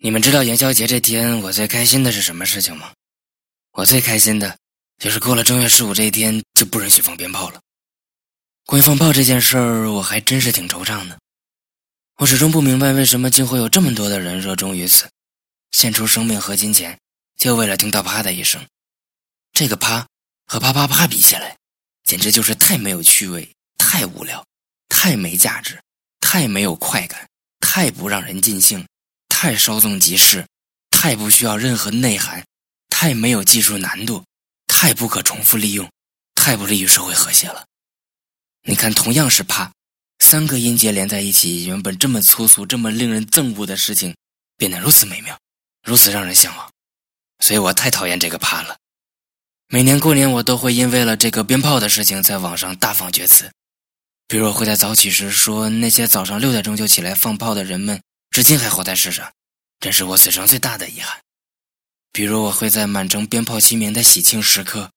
你们知道元宵节这天我最开心的是什么事情吗？我最开心的，就是过了正月十五这一天就不允许放鞭炮了。关于放炮这件事儿，我还真是挺惆怅的。我始终不明白为什么竟会有这么多的人热衷于此，献出生命和金钱，就为了听到啪的一声。这个啪和啪啪啪比起来，简直就是太没有趣味、太无聊、太没价值、太没有快感、太不让人尽兴。太稍纵即逝，太不需要任何内涵，太没有技术难度，太不可重复利用，太不利于社会和谐了。你看，同样是“怕”，三个音节连在一起，原本这么粗俗、这么令人憎恶的事情，变得如此美妙，如此让人向往。所以我太讨厌这个“怕”了。每年过年，我都会因为了这个鞭炮的事情，在网上大放厥词。比如，我会在早起时说，那些早上六点钟就起来放炮的人们。至今还活在世上，这是我此生最大的遗憾。比如，我会在满城鞭炮齐鸣的喜庆时刻，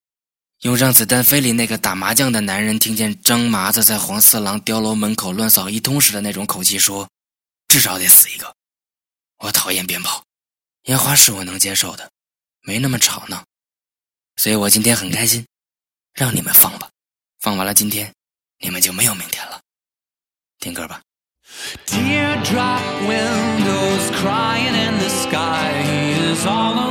用《让子弹飞》里那个打麻将的男人听见张麻子在黄四郎碉楼门口乱扫一通时的那种口气说：“至少得死一个。”我讨厌鞭炮，烟花是我能接受的，没那么吵闹。所以我今天很开心，让你们放吧，放完了今天，你们就没有明天了。听歌吧。Teardrop windows crying in the sky. He is all alone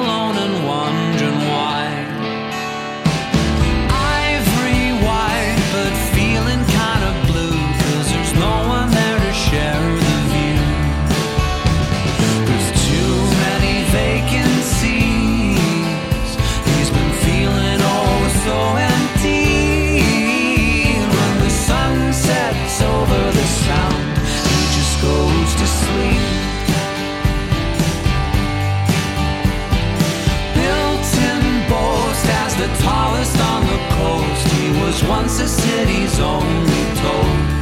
to sleep. Built in boast as the tallest on the coast, he was once the city's only toast.